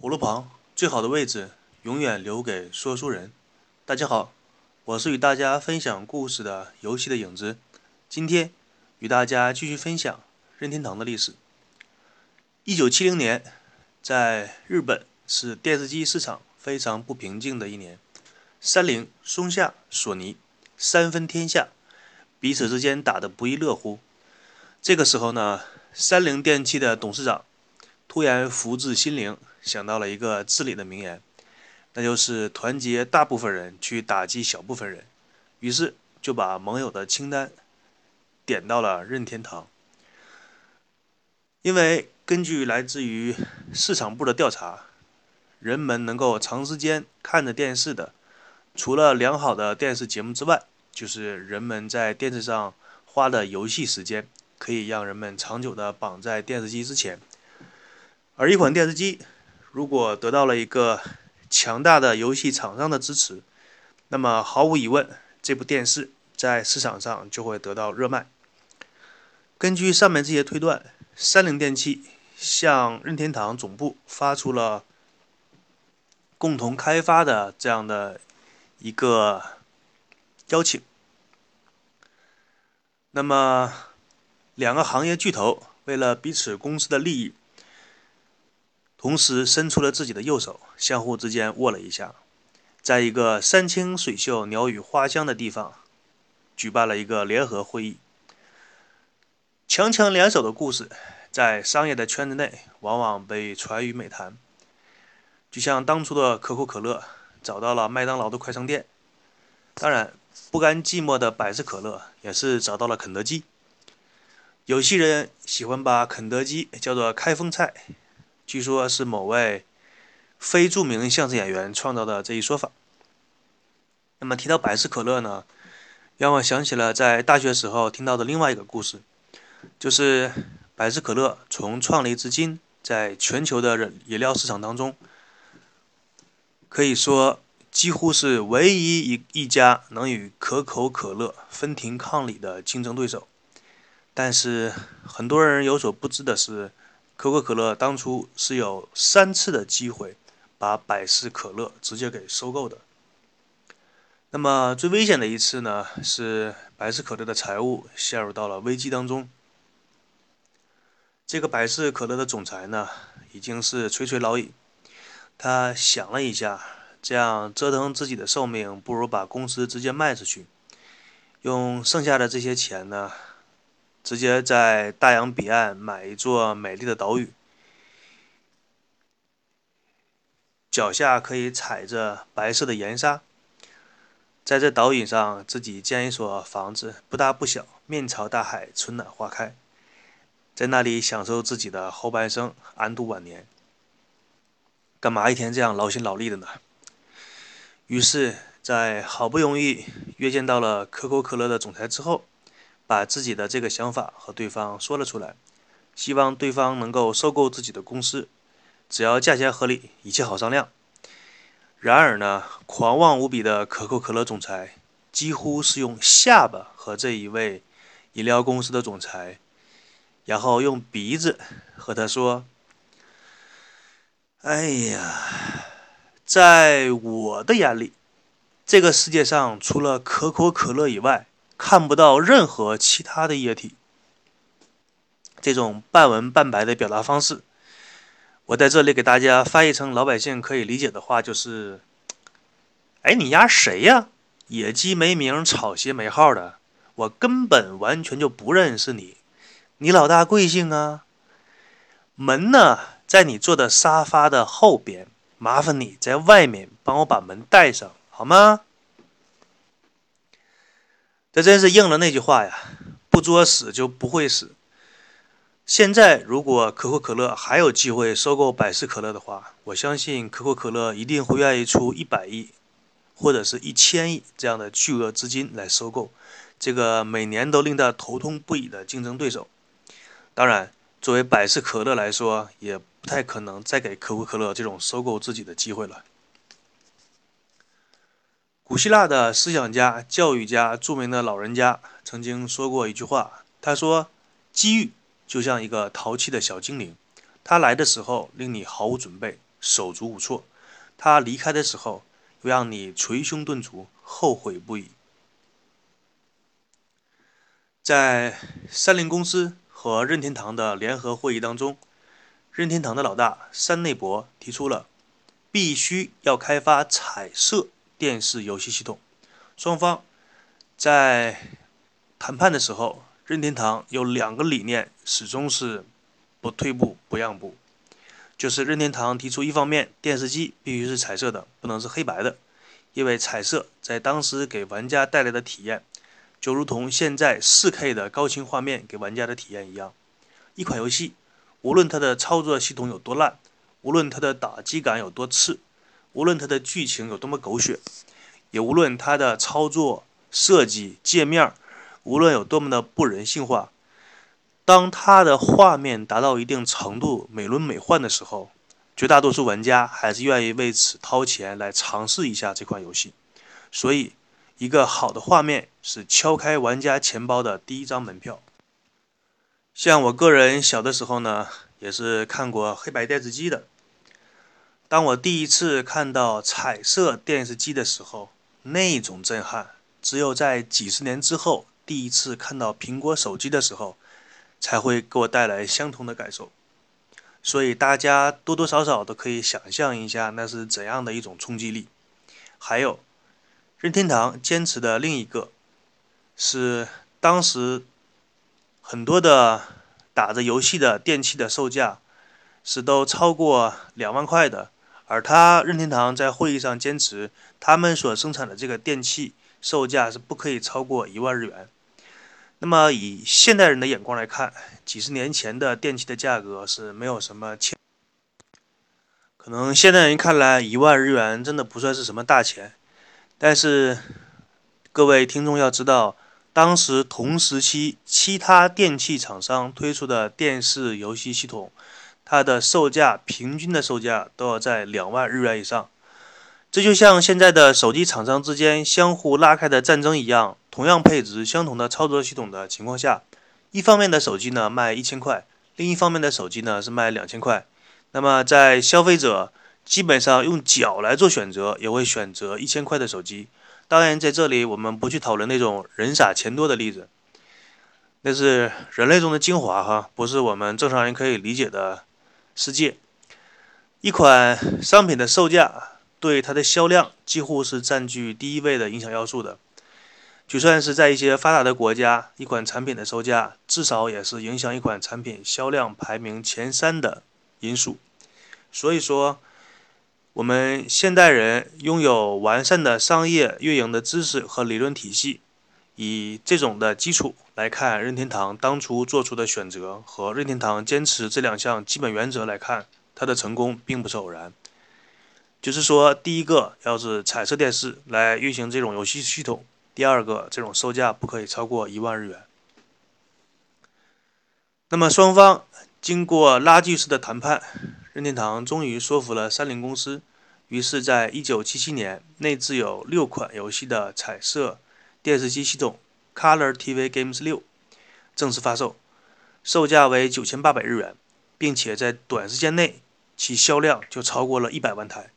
葫芦旁最好的位置永远留给说书人。大家好，我是与大家分享故事的游戏的影子。今天与大家继续分享任天堂的历史。一九七零年，在日本是电视机市场非常不平静的一年。三菱、松下、索尼三分天下，彼此之间打得不亦乐乎。这个时候呢，三菱电器的董事长突然福至心灵，想到了一个至理的名言，那就是团结大部分人去打击小部分人。于是就把盟友的清单点到了任天堂。因为根据来自于市场部的调查，人们能够长时间看着电视的。除了良好的电视节目之外，就是人们在电视上花的游戏时间，可以让人们长久的绑在电视机之前。而一款电视机如果得到了一个强大的游戏厂商的支持，那么毫无疑问，这部电视在市场上就会得到热卖。根据上面这些推断，三菱电器向任天堂总部发出了共同开发的这样的。一个邀请，那么两个行业巨头为了彼此公司的利益，同时伸出了自己的右手，相互之间握了一下，在一个山清水秀、鸟语花香的地方，举办了一个联合会议。强强联手的故事，在商业的圈子内往往被传于美谈，就像当初的可口可乐。找到了麦当劳的快餐店，当然不甘寂寞的百事可乐也是找到了肯德基。有些人喜欢把肯德基叫做开封菜，据说是某位非著名相声演员创造的这一说法。那么提到百事可乐呢，让我想起了在大学时候听到的另外一个故事，就是百事可乐从创立至今，在全球的饮料市场当中。可以说，几乎是唯一一一家能与可口可乐分庭抗礼的竞争对手。但是，很多人有所不知的是，可口可乐当初是有三次的机会把百事可乐直接给收购的。那么，最危险的一次呢，是百事可乐的财务陷入到了危机当中。这个百事可乐的总裁呢，已经是垂垂老矣。他想了一下，这样折腾自己的寿命，不如把公司直接卖出去，用剩下的这些钱呢，直接在大洋彼岸买一座美丽的岛屿，脚下可以踩着白色的盐沙，在这岛屿上自己建一所房子，不大不小，面朝大海，春暖花开，在那里享受自己的后半生，安度晚年。干嘛一天这样劳心劳力的呢？于是，在好不容易约见到了可口可乐的总裁之后，把自己的这个想法和对方说了出来，希望对方能够收购自己的公司，只要价钱合理，一切好商量。然而呢，狂妄无比的可口可乐总裁几乎是用下巴和这一位饮料公司的总裁，然后用鼻子和他说。哎呀，在我的眼里，这个世界上除了可口可乐以外，看不到任何其他的液体。这种半文半白的表达方式，我在这里给大家翻译成老百姓可以理解的话，就是：哎，你丫谁呀？野鸡没名，草鞋没号的，我根本完全就不认识你。你老大贵姓啊？门呢？在你坐的沙发的后边，麻烦你在外面帮我把门带上，好吗？这真是应了那句话呀，不作死就不会死。现在如果可口可乐还有机会收购百事可乐的话，我相信可口可乐一定会愿意出一百亿或者是一千亿这样的巨额资金来收购这个每年都令他头痛不已的竞争对手。当然，作为百事可乐来说，也。不太可能再给可口可乐这种收购自己的机会了。古希腊的思想家、教育家、著名的老人家曾经说过一句话，他说：“机遇就像一个淘气的小精灵，他来的时候令你毫无准备，手足无措，他离开的时候又让你捶胸顿足，后悔不已。在三菱公司和任天堂的联合会议当中，任天堂的老大山内博提出了必须要开发彩色电视游戏系统。双方在谈判的时候，任天堂有两个理念始终是不退步、不让步，就是任天堂提出，一方面电视机必须是彩色的，不能是黑白的，因为彩色在当时给玩家带来的体验。就如同现在 4K 的高清画面给玩家的体验一样，一款游戏，无论它的操作系统有多烂，无论它的打击感有多次，无论它的剧情有多么狗血，也无论它的操作设计界面，无论有多么的不人性化，当它的画面达到一定程度美轮美奂的时候，绝大多数玩家还是愿意为此掏钱来尝试一下这款游戏，所以。一个好的画面是敲开玩家钱包的第一张门票。像我个人小的时候呢，也是看过黑白电视机的。当我第一次看到彩色电视机的时候，那种震撼，只有在几十年之后，第一次看到苹果手机的时候，才会给我带来相同的感受。所以大家多多少少都可以想象一下，那是怎样的一种冲击力。还有。任天堂坚持的另一个，是当时很多的打着游戏的电器的售价是都超过两万块的，而他任天堂在会议上坚持，他们所生产的这个电器售价是不可以超过一万日元。那么以现代人的眼光来看，几十年前的电器的价格是没有什么钱，可能现代人看来一万日元真的不算是什么大钱。但是，各位听众要知道，当时同时期其他电器厂商推出的电视游戏系统，它的售价平均的售价都要在两万日元以上。这就像现在的手机厂商之间相互拉开的战争一样，同样配置、相同的操作系统的情况下，一方面的手机呢卖一千块，另一方面的手机呢是卖两千块。那么在消费者。基本上用脚来做选择，也会选择一千块的手机。当然，在这里我们不去讨论那种人傻钱多的例子，那是人类中的精华哈，不是我们正常人可以理解的世界。一款商品的售价对它的销量几乎是占据第一位的影响要素的。就算是在一些发达的国家，一款产品的售价至少也是影响一款产品销量排名前三的因素。所以说。我们现代人拥有完善的商业运营的知识和理论体系，以这种的基础来看，任天堂当初做出的选择和任天堂坚持这两项基本原则来看，它的成功并不是偶然。就是说，第一个要是彩色电视来运行这种游戏系统，第二个这种售价不可以超过一万日元。那么双方经过拉锯式的谈判。任天堂终于说服了三菱公司，于是，在一九七七年，内置有六款游戏的彩色电视机系统 Color TV Games 六正式发售，售价为九千八百日元，并且在短时间内，其销量就超过了一百万台。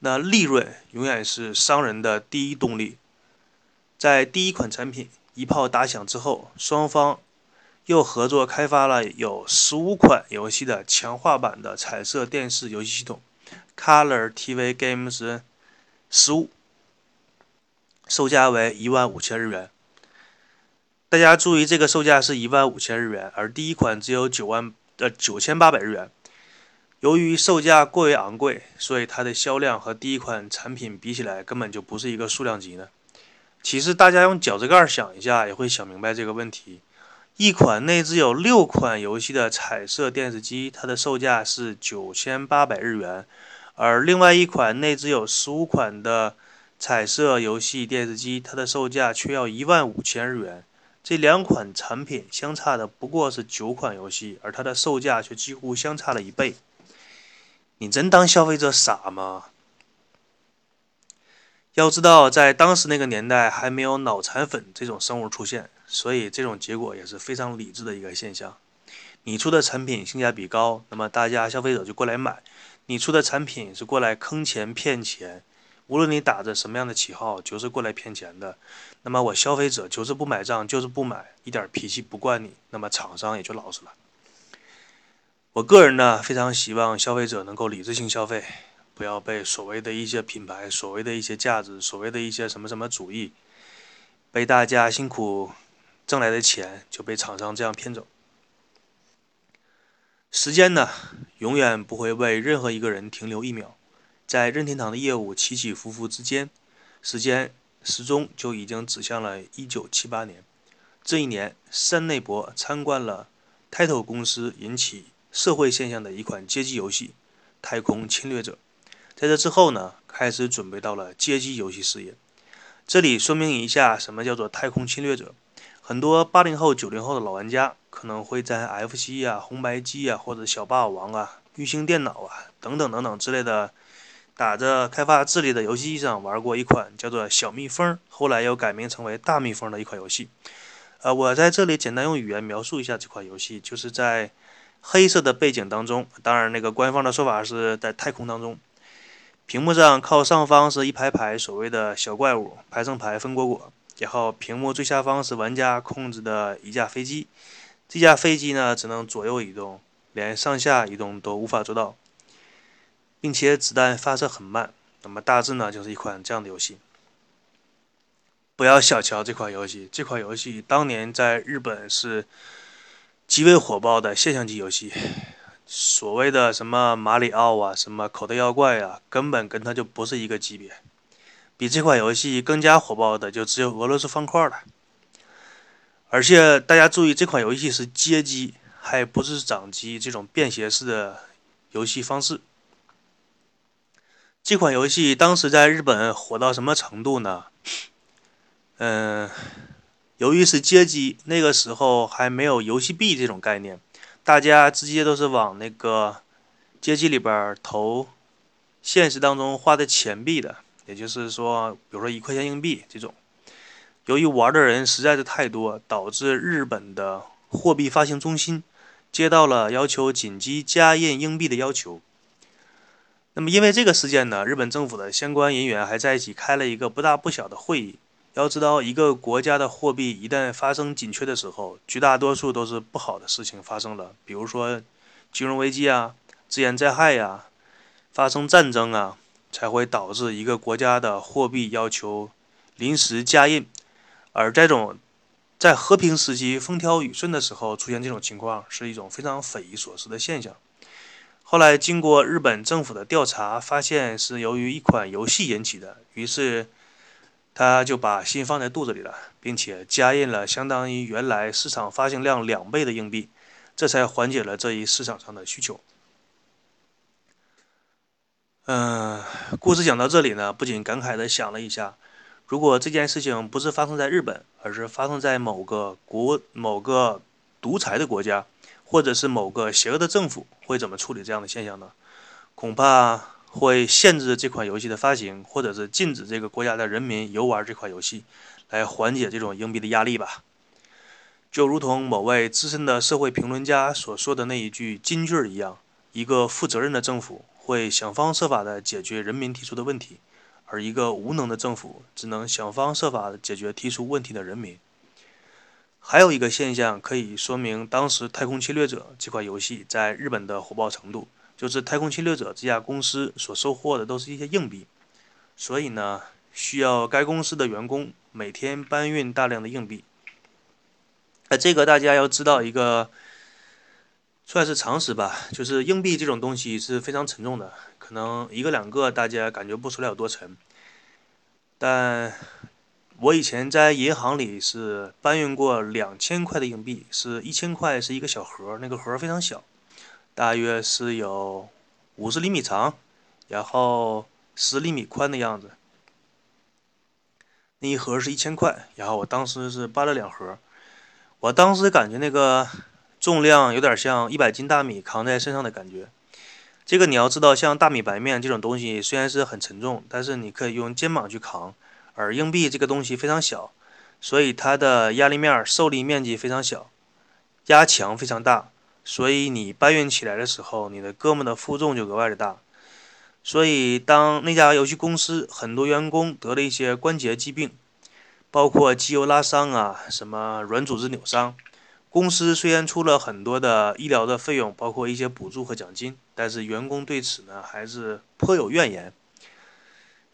那利润永远是商人的第一动力。在第一款产品一炮打响之后，双方。又合作开发了有十五款游戏的强化版的彩色电视游戏系统，Color TV Games 十五，售价为一万五千日元。大家注意，这个售价是一万五千日元，而第一款只有九万呃九千八百日元。由于售价过于昂贵，所以它的销量和第一款产品比起来根本就不是一个数量级呢。其实大家用脚趾盖想一下，也会想明白这个问题。一款内置有六款游戏的彩色电视机，它的售价是九千八百日元，而另外一款内置有十五款的彩色游戏电视机，它的售价却要一万五千日元。这两款产品相差的不过是九款游戏，而它的售价却几乎相差了一倍。你真当消费者傻吗？要知道，在当时那个年代，还没有脑残粉这种生物出现。所以这种结果也是非常理智的一个现象。你出的产品性价比高，那么大家消费者就过来买；你出的产品是过来坑钱骗钱，无论你打着什么样的旗号，就是过来骗钱的。那么我消费者就是不买账，就是不买，一点脾气不惯你，那么厂商也就老实了。我个人呢，非常希望消费者能够理智性消费，不要被所谓的一些品牌、所谓的一些价值、所谓的一些什么什么主义，被大家辛苦挣来的钱就被厂商这样骗走。时间呢，永远不会为任何一个人停留一秒。在任天堂的业务起起伏伏之间，时间始终就已经指向了1978年。这一年，山内博参观了 Title 公司引起社会现象的一款街机游戏《太空侵略者》。在这之后呢，开始准备到了街机游戏事业。这里说明一下，什么叫做太空侵略者？很多八零后、九零后的老玩家。可能会在 FC 啊、红白机啊，或者小霸王啊、玉星电脑啊等等等等之类的打着开发智力的游戏机上玩过一款叫做《小蜜蜂》，后来又改名成为《大蜜蜂》的一款游戏。呃，我在这里简单用语言描述一下这款游戏，就是在黑色的背景当中，当然那个官方的说法是在太空当中，屏幕上靠上方是一排排所谓的小怪物，排成排分果果，然后屏幕最下方是玩家控制的一架飞机。这架飞机呢，只能左右移动，连上下移动都无法做到，并且子弹发射很慢。那么大致呢，就是一款这样的游戏。不要小瞧这款游戏，这款游戏当年在日本是极为火爆的现象级游戏。所谓的什么马里奥啊，什么口袋妖怪啊，根本跟它就不是一个级别。比这款游戏更加火爆的，就只有俄罗斯方块了。而且大家注意，这款游戏是街机，还不是掌机这种便携式的游戏方式。这款游戏当时在日本火到什么程度呢？嗯，由于是街机，那个时候还没有游戏币这种概念，大家直接都是往那个街机里边投现实当中花的钱币的，也就是说，比如说一块钱硬币这种。由于玩的人实在是太多，导致日本的货币发行中心接到了要求紧急加印硬币的要求。那么，因为这个事件呢，日本政府的相关人员还在一起开了一个不大不小的会议。要知道，一个国家的货币一旦发生紧缺的时候，绝大多数都是不好的事情发生了，比如说金融危机啊、自然灾害呀、发生战争啊，才会导致一个国家的货币要求临时加印。而这种在和平时期风调雨顺的时候出现这种情况，是一种非常匪夷所思的现象。后来经过日本政府的调查，发现是由于一款游戏引起的，于是他就把心放在肚子里了，并且加印了相当于原来市场发行量两倍的硬币，这才缓解了这一市场上的需求。嗯，故事讲到这里呢，不仅感慨的想了一下。如果这件事情不是发生在日本，而是发生在某个国、某个独裁的国家，或者是某个邪恶的政府，会怎么处理这样的现象呢？恐怕会限制这款游戏的发行，或者是禁止这个国家的人民游玩这款游戏，来缓解这种硬币的压力吧。就如同某位资深的社会评论家所说的那一句金句一样：一个负责任的政府会想方设法的解决人民提出的问题。而一个无能的政府只能想方设法解决提出问题的人民。还有一个现象可以说明当时《太空侵略者》这款游戏在日本的火爆程度，就是《太空侵略者》这家公司所收获的都是一些硬币，所以呢，需要该公司的员工每天搬运大量的硬币。那这个大家要知道一个。算是常识吧，就是硬币这种东西是非常沉重的，可能一个两个大家感觉不出来有多沉。但我以前在银行里是搬运过两千块的硬币，是一千块是一个小盒，那个盒非常小，大约是有五十厘米长，然后十厘米宽的样子。那一盒是一千块，然后我当时是搬了两盒，我当时感觉那个。重量有点像一百斤大米扛在身上的感觉。这个你要知道，像大米白面这种东西虽然是很沉重，但是你可以用肩膀去扛。而硬币这个东西非常小，所以它的压力面受力面积非常小，压强非常大，所以你搬运起来的时候，你的胳膊的负重就额外的大。所以当那家游戏公司很多员工得了一些关节疾病，包括肌肉拉伤啊，什么软组织扭伤，公司虽然出了很多的医疗的费用，包括一些补助和奖金，但是员工对此呢还是颇有怨言。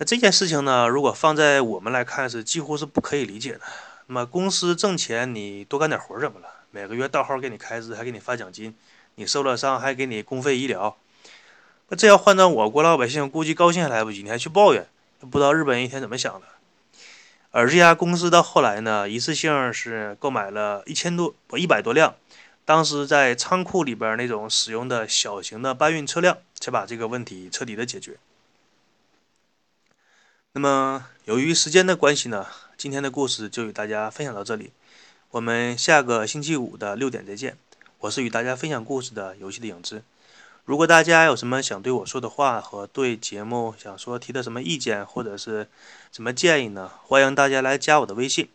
那这件事情呢，如果放在我们来看，是几乎是不可以理解的。那么公司挣钱，你多干点活怎么了？每个月到号给你开支，还给你发奖金，你受了伤还给你公费医疗。那这要换到我国老百姓，估计高兴还来不及，你还去抱怨，不知道日本人一天怎么想的。而这家公司到后来呢，一次性是购买了一千多不一百多辆，当时在仓库里边那种使用的小型的搬运车辆，才把这个问题彻底的解决。那么由于时间的关系呢，今天的故事就与大家分享到这里，我们下个星期五的六点再见。我是与大家分享故事的游戏的影子。如果大家有什么想对我说的话和对节目想说提的什么意见或者是什么建议呢？欢迎大家来加我的微信，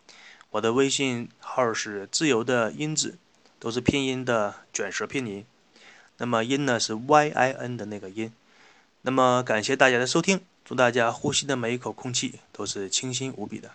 我的微信号是自由的音子，都是拼音的卷舌拼音。那么音呢是 Y I N 的那个音。那么感谢大家的收听，祝大家呼吸的每一口空气都是清新无比的。